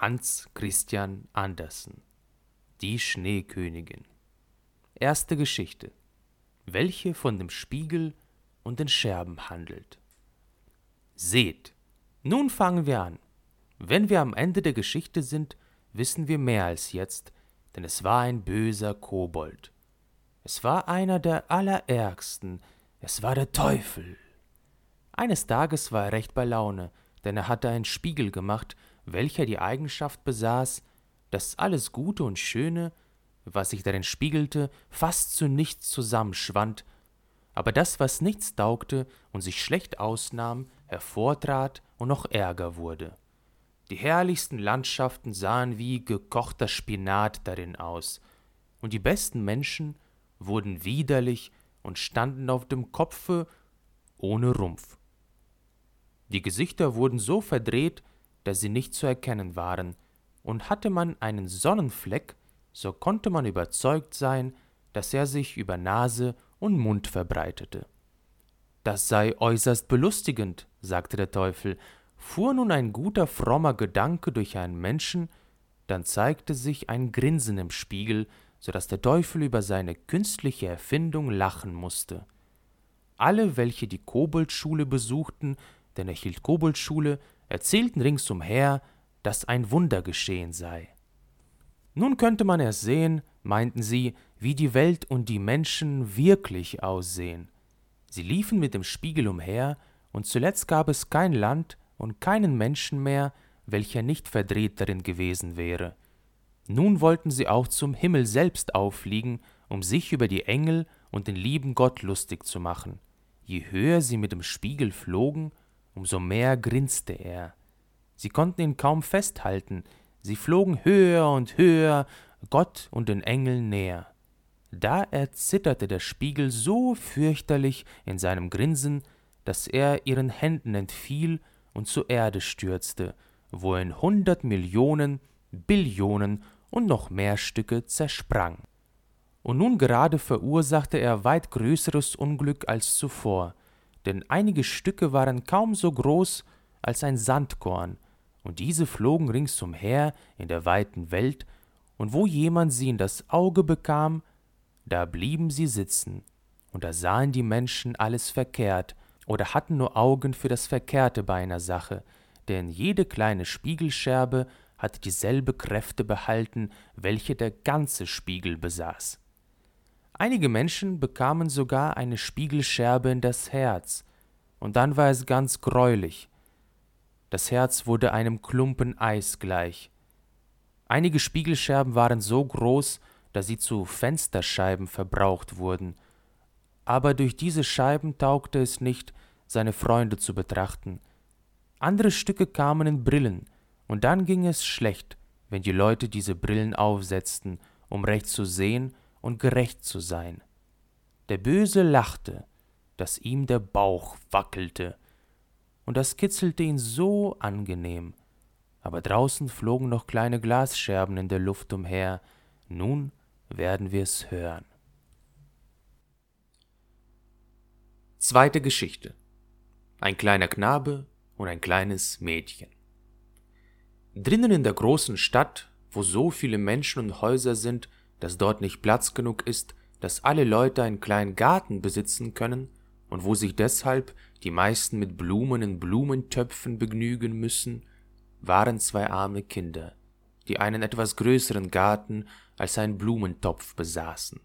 Hans Christian Andersen Die Schneekönigin Erste Geschichte, welche von dem Spiegel und den Scherben handelt. Seht, nun fangen wir an. Wenn wir am Ende der Geschichte sind, wissen wir mehr als jetzt, denn es war ein böser Kobold. Es war einer der allerärgsten, es war der Teufel. Eines Tages war er recht bei Laune, denn er hatte einen Spiegel gemacht, welcher die Eigenschaft besaß, dass alles Gute und Schöne, was sich darin spiegelte, fast zu nichts zusammenschwand, aber das, was nichts taugte und sich schlecht ausnahm, hervortrat und noch ärger wurde. Die herrlichsten Landschaften sahen wie gekochter Spinat darin aus, und die besten Menschen wurden widerlich und standen auf dem Kopfe ohne Rumpf. Die Gesichter wurden so verdreht, dass sie nicht zu erkennen waren, und hatte man einen Sonnenfleck, so konnte man überzeugt sein, dass er sich über Nase und Mund verbreitete. Das sei äußerst belustigend, sagte der Teufel, fuhr nun ein guter frommer Gedanke durch einen Menschen, dann zeigte sich ein Grinsen im Spiegel, so dass der Teufel über seine künstliche Erfindung lachen musste. Alle, welche die Koboldschule besuchten, denn er hielt Koboldschule, erzählten ringsumher, dass ein Wunder geschehen sei. Nun könnte man erst sehen, meinten sie, wie die Welt und die Menschen wirklich aussehen. Sie liefen mit dem Spiegel umher, und zuletzt gab es kein Land und keinen Menschen mehr, welcher nicht verdreht darin gewesen wäre. Nun wollten sie auch zum Himmel selbst auffliegen, um sich über die Engel und den lieben Gott lustig zu machen. Je höher sie mit dem Spiegel flogen, umso mehr grinste er. Sie konnten ihn kaum festhalten, sie flogen höher und höher, Gott und den Engeln näher. Da erzitterte der Spiegel so fürchterlich in seinem Grinsen, dass er ihren Händen entfiel und zur Erde stürzte, wo er in hundert Millionen, Billionen und noch mehr Stücke zersprang. Und nun gerade verursachte er weit größeres Unglück als zuvor, denn einige Stücke waren kaum so groß als ein Sandkorn, und diese flogen ringsumher in der weiten Welt, und wo jemand sie in das Auge bekam, da blieben sie sitzen, und da sahen die Menschen alles verkehrt, oder hatten nur Augen für das Verkehrte bei einer Sache, denn jede kleine Spiegelscherbe hatte dieselbe Kräfte behalten, welche der ganze Spiegel besaß. Einige Menschen bekamen sogar eine Spiegelscherbe in das Herz, und dann war es ganz greulich. Das Herz wurde einem Klumpen Eis gleich. Einige Spiegelscherben waren so groß, dass sie zu Fensterscheiben verbraucht wurden, aber durch diese Scheiben taugte es nicht, seine Freunde zu betrachten. Andere Stücke kamen in Brillen, und dann ging es schlecht, wenn die Leute diese Brillen aufsetzten, um recht zu sehen und gerecht zu sein. Der Böse lachte, dass ihm der Bauch wackelte, und das kitzelte ihn so angenehm. Aber draußen flogen noch kleine Glasscherben in der Luft umher, nun werden wir es hören. Zweite Geschichte ein kleiner Knabe und ein kleines Mädchen. Drinnen in der großen Stadt, wo so viele Menschen und Häuser sind, dass dort nicht Platz genug ist, dass alle Leute einen kleinen Garten besitzen können, und wo sich deshalb die meisten mit Blumen in Blumentöpfen begnügen müssen, waren zwei arme Kinder, die einen etwas größeren Garten als einen Blumentopf besaßen.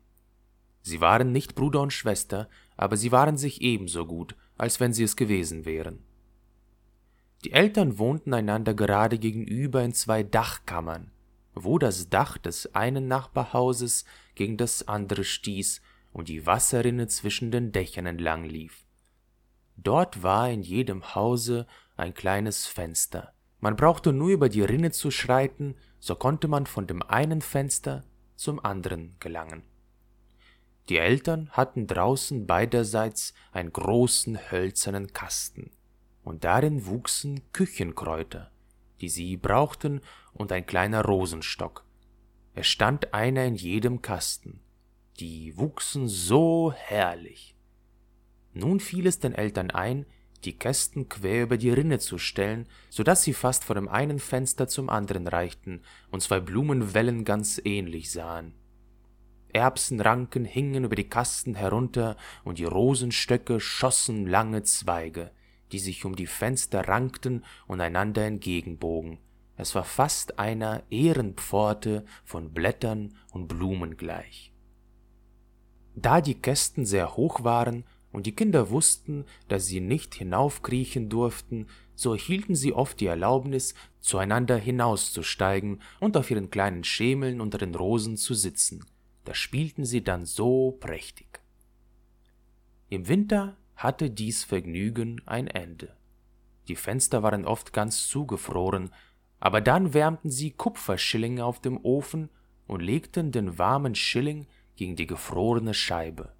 Sie waren nicht Bruder und Schwester, aber sie waren sich ebenso gut, als wenn sie es gewesen wären. Die Eltern wohnten einander gerade gegenüber in zwei Dachkammern, wo das Dach des einen Nachbarhauses gegen das andere stieß und die Wasserrinne zwischen den Dächern entlang lief. Dort war in jedem Hause ein kleines Fenster. Man brauchte nur über die Rinne zu schreiten, so konnte man von dem einen Fenster zum anderen gelangen. Die Eltern hatten draußen beiderseits einen großen hölzernen Kasten, und darin wuchsen Küchenkräuter, die sie brauchten, und ein kleiner Rosenstock. Es stand einer in jedem Kasten. Die wuchsen so herrlich. Nun fiel es den Eltern ein, die Kästen quer über die Rinne zu stellen, so dass sie fast von dem einen Fenster zum anderen reichten und zwei Blumenwellen ganz ähnlich sahen. Erbsenranken hingen über die Kasten herunter und die Rosenstöcke schossen lange Zweige, die sich um die Fenster rankten und einander entgegenbogen. Es war fast einer Ehrenpforte von Blättern und Blumen gleich. Da die Kästen sehr hoch waren und die Kinder wussten, dass sie nicht hinaufkriechen durften, so erhielten sie oft die Erlaubnis, zueinander hinauszusteigen und auf ihren kleinen Schemeln unter den Rosen zu sitzen. Da spielten sie dann so prächtig. Im Winter hatte dies Vergnügen ein Ende. Die Fenster waren oft ganz zugefroren, aber dann wärmten sie Kupferschillinge auf dem Ofen und legten den warmen Schilling gegen die gefrorene Scheibe.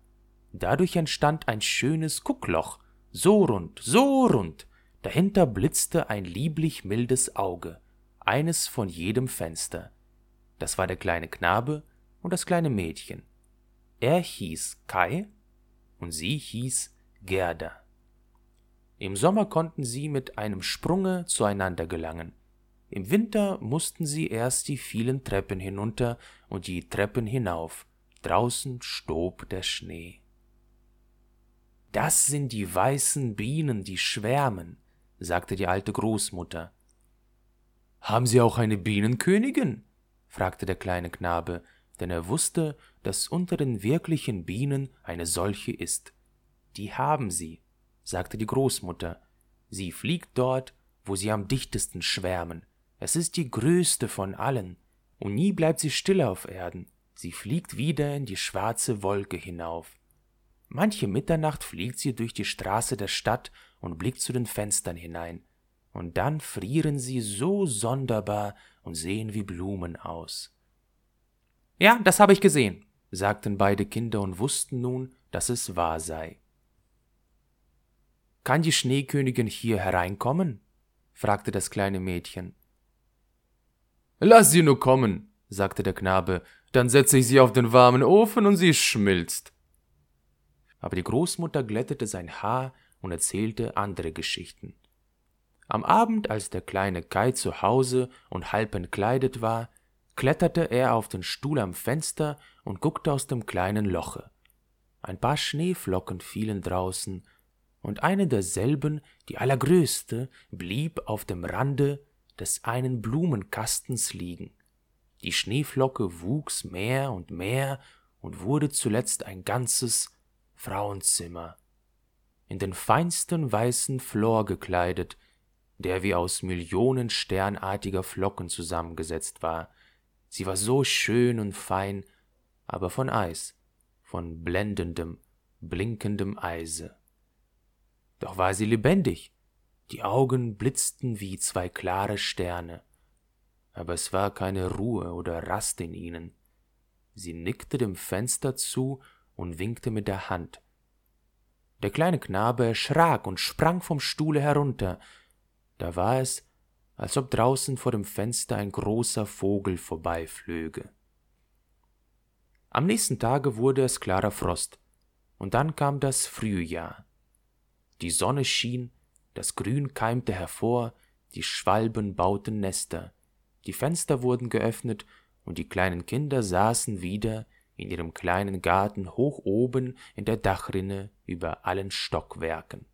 Dadurch entstand ein schönes Guckloch, so rund, so rund, dahinter blitzte ein lieblich mildes Auge, eines von jedem Fenster. Das war der kleine Knabe und das kleine Mädchen. Er hieß Kai und sie hieß Gerda. Im Sommer konnten sie mit einem Sprunge zueinander gelangen. Im Winter mussten sie erst die vielen Treppen hinunter und die Treppen hinauf. Draußen stob der Schnee. Das sind die weißen Bienen, die schwärmen, sagte die alte Großmutter. Haben Sie auch eine Bienenkönigin? fragte der kleine Knabe, denn er wusste, dass unter den wirklichen Bienen eine solche ist. Die haben sie, sagte die Großmutter. Sie fliegt dort, wo sie am dichtesten schwärmen. Es ist die größte von allen, und nie bleibt sie stille auf Erden. Sie fliegt wieder in die schwarze Wolke hinauf. Manche Mitternacht fliegt sie durch die Straße der Stadt und blickt zu den Fenstern hinein, und dann frieren sie so sonderbar und sehen wie Blumen aus. Ja, das habe ich gesehen, sagten beide Kinder und wussten nun, dass es wahr sei. Kann die Schneekönigin hier hereinkommen? fragte das kleine Mädchen. Lass sie nur kommen, sagte der Knabe, dann setze ich sie auf den warmen Ofen und sie schmilzt. Aber die Großmutter glättete sein Haar und erzählte andere Geschichten. Am Abend, als der kleine Kai zu Hause und halb entkleidet war, kletterte er auf den Stuhl am Fenster und guckte aus dem kleinen Loche. Ein paar Schneeflocken fielen draußen, und eine derselben, die allergrößte, blieb auf dem Rande des einen Blumenkastens liegen. Die Schneeflocke wuchs mehr und mehr und wurde zuletzt ein ganzes Frauenzimmer. In den feinsten weißen Flor gekleidet, der wie aus Millionen sternartiger Flocken zusammengesetzt war. Sie war so schön und fein, aber von Eis, von blendendem, blinkendem Eise. Doch war sie lebendig, die Augen blitzten wie zwei klare Sterne, aber es war keine Ruhe oder Rast in ihnen. Sie nickte dem Fenster zu und winkte mit der Hand. Der kleine Knabe erschrak und sprang vom Stuhle herunter. Da war es, als ob draußen vor dem Fenster ein großer Vogel vorbeiflöge. Am nächsten Tage wurde es klarer Frost, und dann kam das Frühjahr. Die Sonne schien, das Grün keimte hervor, die Schwalben bauten Nester, die Fenster wurden geöffnet, und die kleinen Kinder saßen wieder in ihrem kleinen Garten hoch oben in der Dachrinne über allen Stockwerken.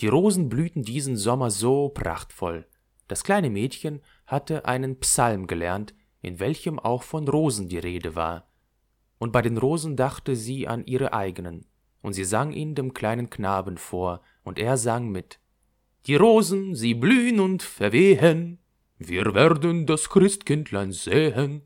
Die Rosen blühten diesen Sommer so prachtvoll. Das kleine Mädchen hatte einen Psalm gelernt, in welchem auch von Rosen die Rede war. Und bei den Rosen dachte sie an ihre eigenen, und sie sang ihn dem kleinen Knaben vor, und er sang mit. Die Rosen, sie blühen und verwehen, wir werden das Christkindlein sehen.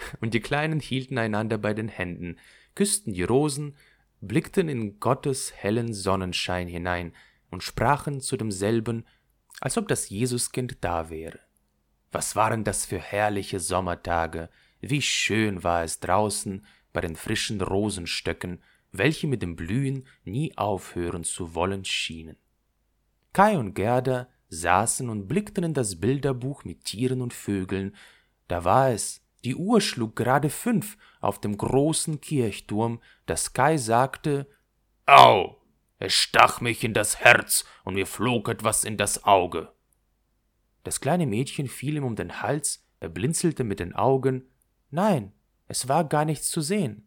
Und die Kleinen hielten einander bei den Händen, küssten die Rosen, blickten in Gottes hellen Sonnenschein hinein und sprachen zu demselben, als ob das Jesuskind da wäre. Was waren das für herrliche Sommertage, wie schön war es draußen, bei den frischen Rosenstöcken, welche mit dem Blühen nie aufhören zu wollen schienen. Kai und Gerda saßen und blickten in das Bilderbuch mit Tieren und Vögeln. Da war es, die Uhr schlug gerade fünf auf dem großen Kirchturm, dass Kai sagte, Au! Es stach mich in das Herz und mir flog etwas in das Auge. Das kleine Mädchen fiel ihm um den Hals, er blinzelte mit den Augen. Nein, es war gar nichts zu sehen.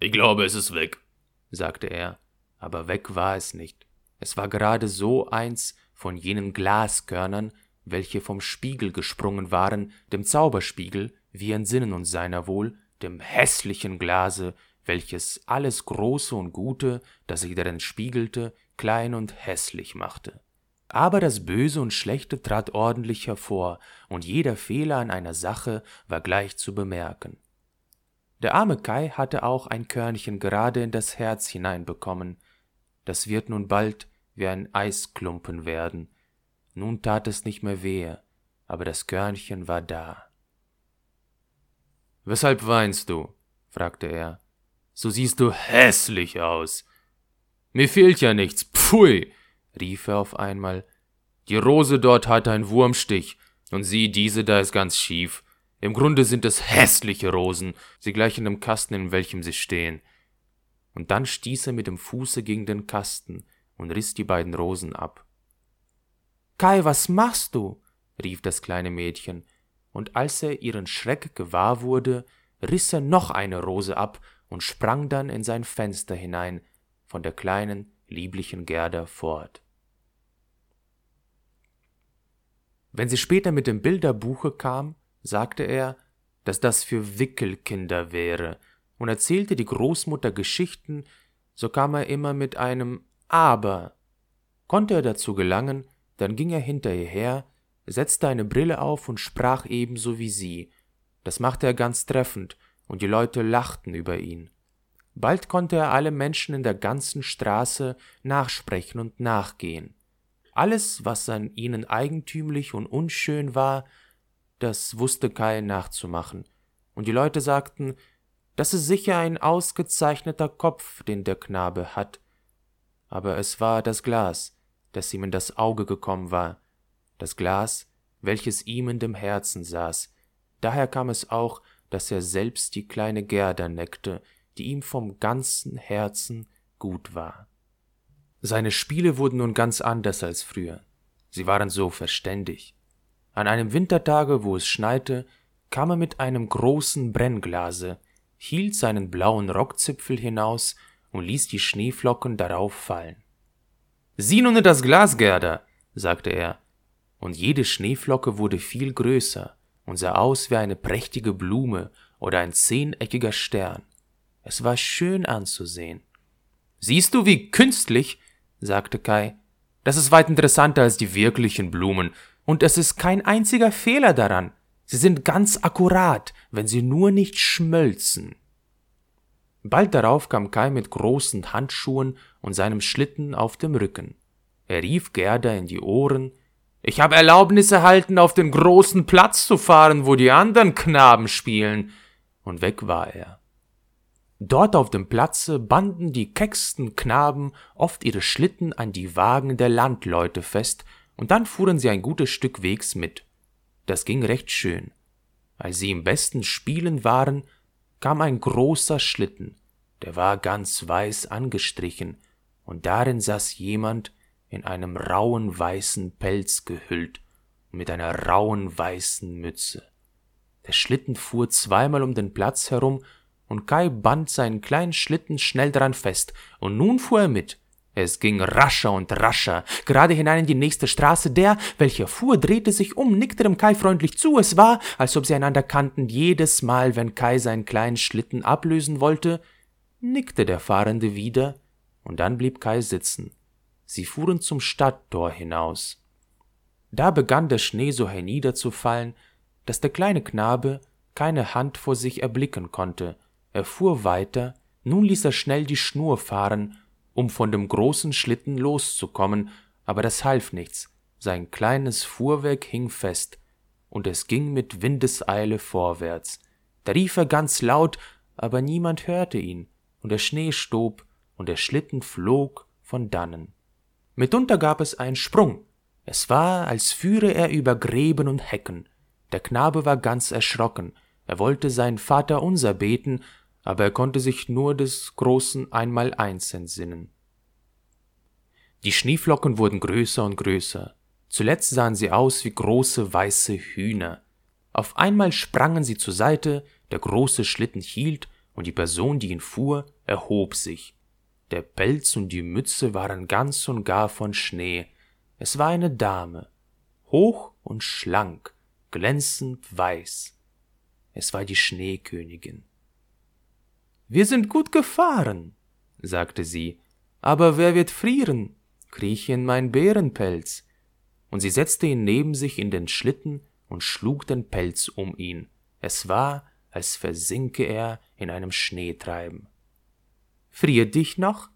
Ich glaube, es ist weg, sagte er, aber weg war es nicht. Es war gerade so eins von jenen Glaskörnern, welche vom Spiegel gesprungen waren, dem Zauberspiegel, wie entsinnen uns seiner wohl, dem hässlichen Glase, welches alles Große und Gute, das sich darin spiegelte, klein und hässlich machte. Aber das Böse und Schlechte trat ordentlich hervor, und jeder Fehler an einer Sache war gleich zu bemerken. Der arme Kai hatte auch ein Körnchen gerade in das Herz hineinbekommen. Das wird nun bald wie ein Eisklumpen werden. Nun tat es nicht mehr wehe, aber das Körnchen war da. Weshalb weinst du? fragte er. So siehst du hässlich aus. Mir fehlt ja nichts, pfui, rief er auf einmal. Die Rose dort hat einen Wurmstich, und sieh, diese da ist ganz schief. Im Grunde sind es hässliche Rosen, sie gleichen dem Kasten, in welchem sie stehen. Und dann stieß er mit dem Fuße gegen den Kasten und riss die beiden Rosen ab. Kai, was machst du? rief das kleine Mädchen, und als er ihren Schreck gewahr wurde, riss er noch eine Rose ab und sprang dann in sein Fenster hinein, von der kleinen, lieblichen Gerda fort. Wenn sie später mit dem Bilderbuche kam, sagte er, dass das für Wickelkinder wäre, und erzählte die Großmutter Geschichten, so kam er immer mit einem Aber. Konnte er dazu gelangen, dann ging er hinter ihr her, setzte eine Brille auf und sprach ebenso wie sie. Das machte er ganz treffend, und die Leute lachten über ihn. Bald konnte er alle Menschen in der ganzen Straße nachsprechen und nachgehen. Alles, was an ihnen eigentümlich und unschön war, das wusste Kai nachzumachen, und die Leute sagten, das ist sicher ein ausgezeichneter Kopf, den der Knabe hat. Aber es war das Glas, das ihm in das Auge gekommen war, das Glas, welches ihm in dem Herzen saß. Daher kam es auch, dass er selbst die kleine Gerda neckte, die ihm vom ganzen Herzen gut war. Seine Spiele wurden nun ganz anders als früher. Sie waren so verständig. An einem Wintertage, wo es schneite, kam er mit einem großen Brennglase, hielt seinen blauen Rockzipfel hinaus und ließ die Schneeflocken darauf fallen. Sieh nun in das Glas, Gerda, sagte er, und jede Schneeflocke wurde viel größer und sah aus wie eine prächtige Blume oder ein zehneckiger Stern. Es war schön anzusehen. Siehst du, wie künstlich sagte Kai. Das ist weit interessanter als die wirklichen Blumen, und es ist kein einziger Fehler daran. Sie sind ganz akkurat, wenn sie nur nicht schmölzen. Bald darauf kam Kai mit großen Handschuhen und seinem Schlitten auf dem Rücken. Er rief Gerda in die Ohren, ich habe Erlaubnis erhalten, auf den großen Platz zu fahren, wo die anderen Knaben spielen, und weg war er. Dort auf dem Platze banden die kecksten Knaben oft ihre Schlitten an die Wagen der Landleute fest, und dann fuhren sie ein gutes Stück Wegs mit. Das ging recht schön. Als sie im besten Spielen waren, kam ein großer Schlitten, der war ganz weiß angestrichen, und darin saß jemand in einem rauen weißen Pelz gehüllt und mit einer rauen weißen Mütze. Der Schlitten fuhr zweimal um den Platz herum und Kai band seinen kleinen Schlitten schnell daran fest, und nun fuhr er mit. Es ging rascher und rascher, gerade hinein in die nächste Straße. Der, welcher fuhr, drehte sich um, nickte dem Kai freundlich zu. Es war, als ob sie einander kannten. Jedes Mal, wenn Kai seinen kleinen Schlitten ablösen wollte, nickte der Fahrende wieder, und dann blieb Kai sitzen. Sie fuhren zum Stadttor hinaus. Da begann der Schnee so herniederzufallen, dass der kleine Knabe keine Hand vor sich erblicken konnte, er fuhr weiter, nun ließ er schnell die Schnur fahren, um von dem großen Schlitten loszukommen, aber das half nichts, sein kleines Fuhrwerk hing fest, und es ging mit Windeseile vorwärts. Da rief er ganz laut, aber niemand hörte ihn, und der Schnee stob, und der Schlitten flog von dannen. Mitunter gab es einen Sprung, es war, als führe er über Gräben und Hecken. Der Knabe war ganz erschrocken, er wollte seinen Vater unser beten, aber er konnte sich nur des großen Einmaleins entsinnen. Die Schneeflocken wurden größer und größer. Zuletzt sahen sie aus wie große weiße Hühner. Auf einmal sprangen sie zur Seite, der große Schlitten hielt, und die Person, die ihn fuhr, erhob sich. Der Pelz und die Mütze waren ganz und gar von Schnee. Es war eine Dame, hoch und schlank, glänzend weiß. Es war die Schneekönigin. Wir sind gut gefahren, sagte sie, aber wer wird frieren? Krieche in mein Bärenpelz. Und sie setzte ihn neben sich in den Schlitten und schlug den Pelz um ihn. Es war, als versinke er in einem Schneetreiben. Friert dich noch?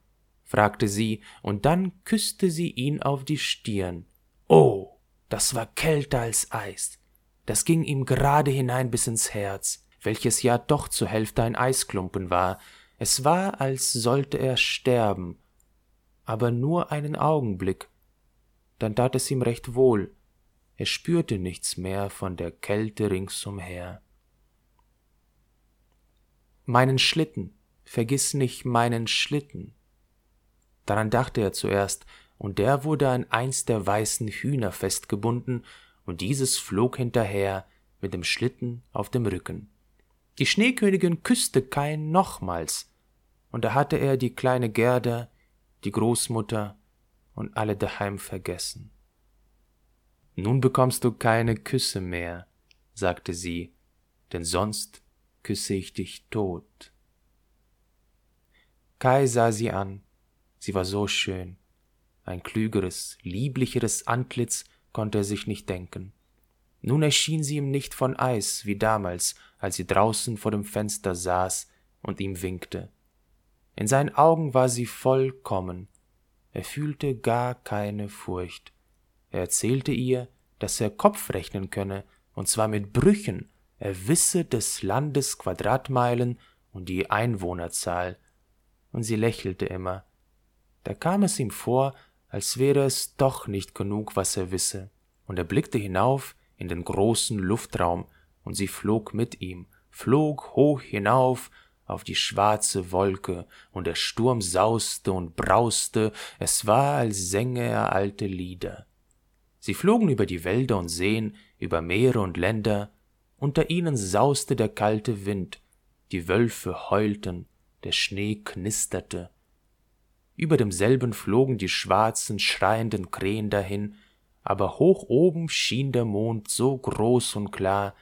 fragte sie, und dann küsste sie ihn auf die Stirn. Oh, das war kälter als Eis. Das ging ihm gerade hinein bis ins Herz, welches ja doch zur Hälfte ein Eisklumpen war. Es war, als sollte er sterben, aber nur einen Augenblick. Dann tat es ihm recht wohl. Er spürte nichts mehr von der Kälte ringsumher. Meinen Schlitten, vergiss nicht meinen Schlitten. Daran dachte er zuerst, und der wurde an eins der weißen Hühner festgebunden, und dieses flog hinterher mit dem Schlitten auf dem Rücken. Die Schneekönigin küsste Kain nochmals, und da hatte er die kleine Gerda, die Großmutter und alle daheim vergessen. Nun bekommst du keine Küsse mehr, sagte sie, denn sonst küsse ich dich tot. Kai sah sie an, sie war so schön, ein klügeres, lieblicheres Antlitz konnte er sich nicht denken. Nun erschien sie ihm nicht von Eis wie damals, als sie draußen vor dem Fenster saß und ihm winkte. In seinen Augen war sie vollkommen. Er fühlte gar keine Furcht. Er erzählte ihr, dass er Kopf rechnen könne, und zwar mit Brüchen, er wisse des Landes Quadratmeilen und die Einwohnerzahl, und sie lächelte immer. Da kam es ihm vor, als wäre es doch nicht genug, was er wisse, und er blickte hinauf in den großen Luftraum, und sie flog mit ihm, flog hoch hinauf auf die schwarze Wolke, und der Sturm sauste und brauste, es war, als sänge er alte Lieder. Sie flogen über die Wälder und Seen, über Meere und Länder, unter ihnen sauste der kalte Wind, die Wölfe heulten, der Schnee knisterte, über demselben flogen die schwarzen, schreienden Krähen dahin, aber hoch oben schien der Mond so groß und klar,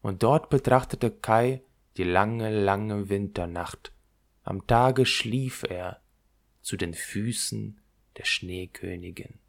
und dort betrachtete Kai die lange, lange Winternacht. Am Tage schlief er zu den Füßen der Schneekönigin.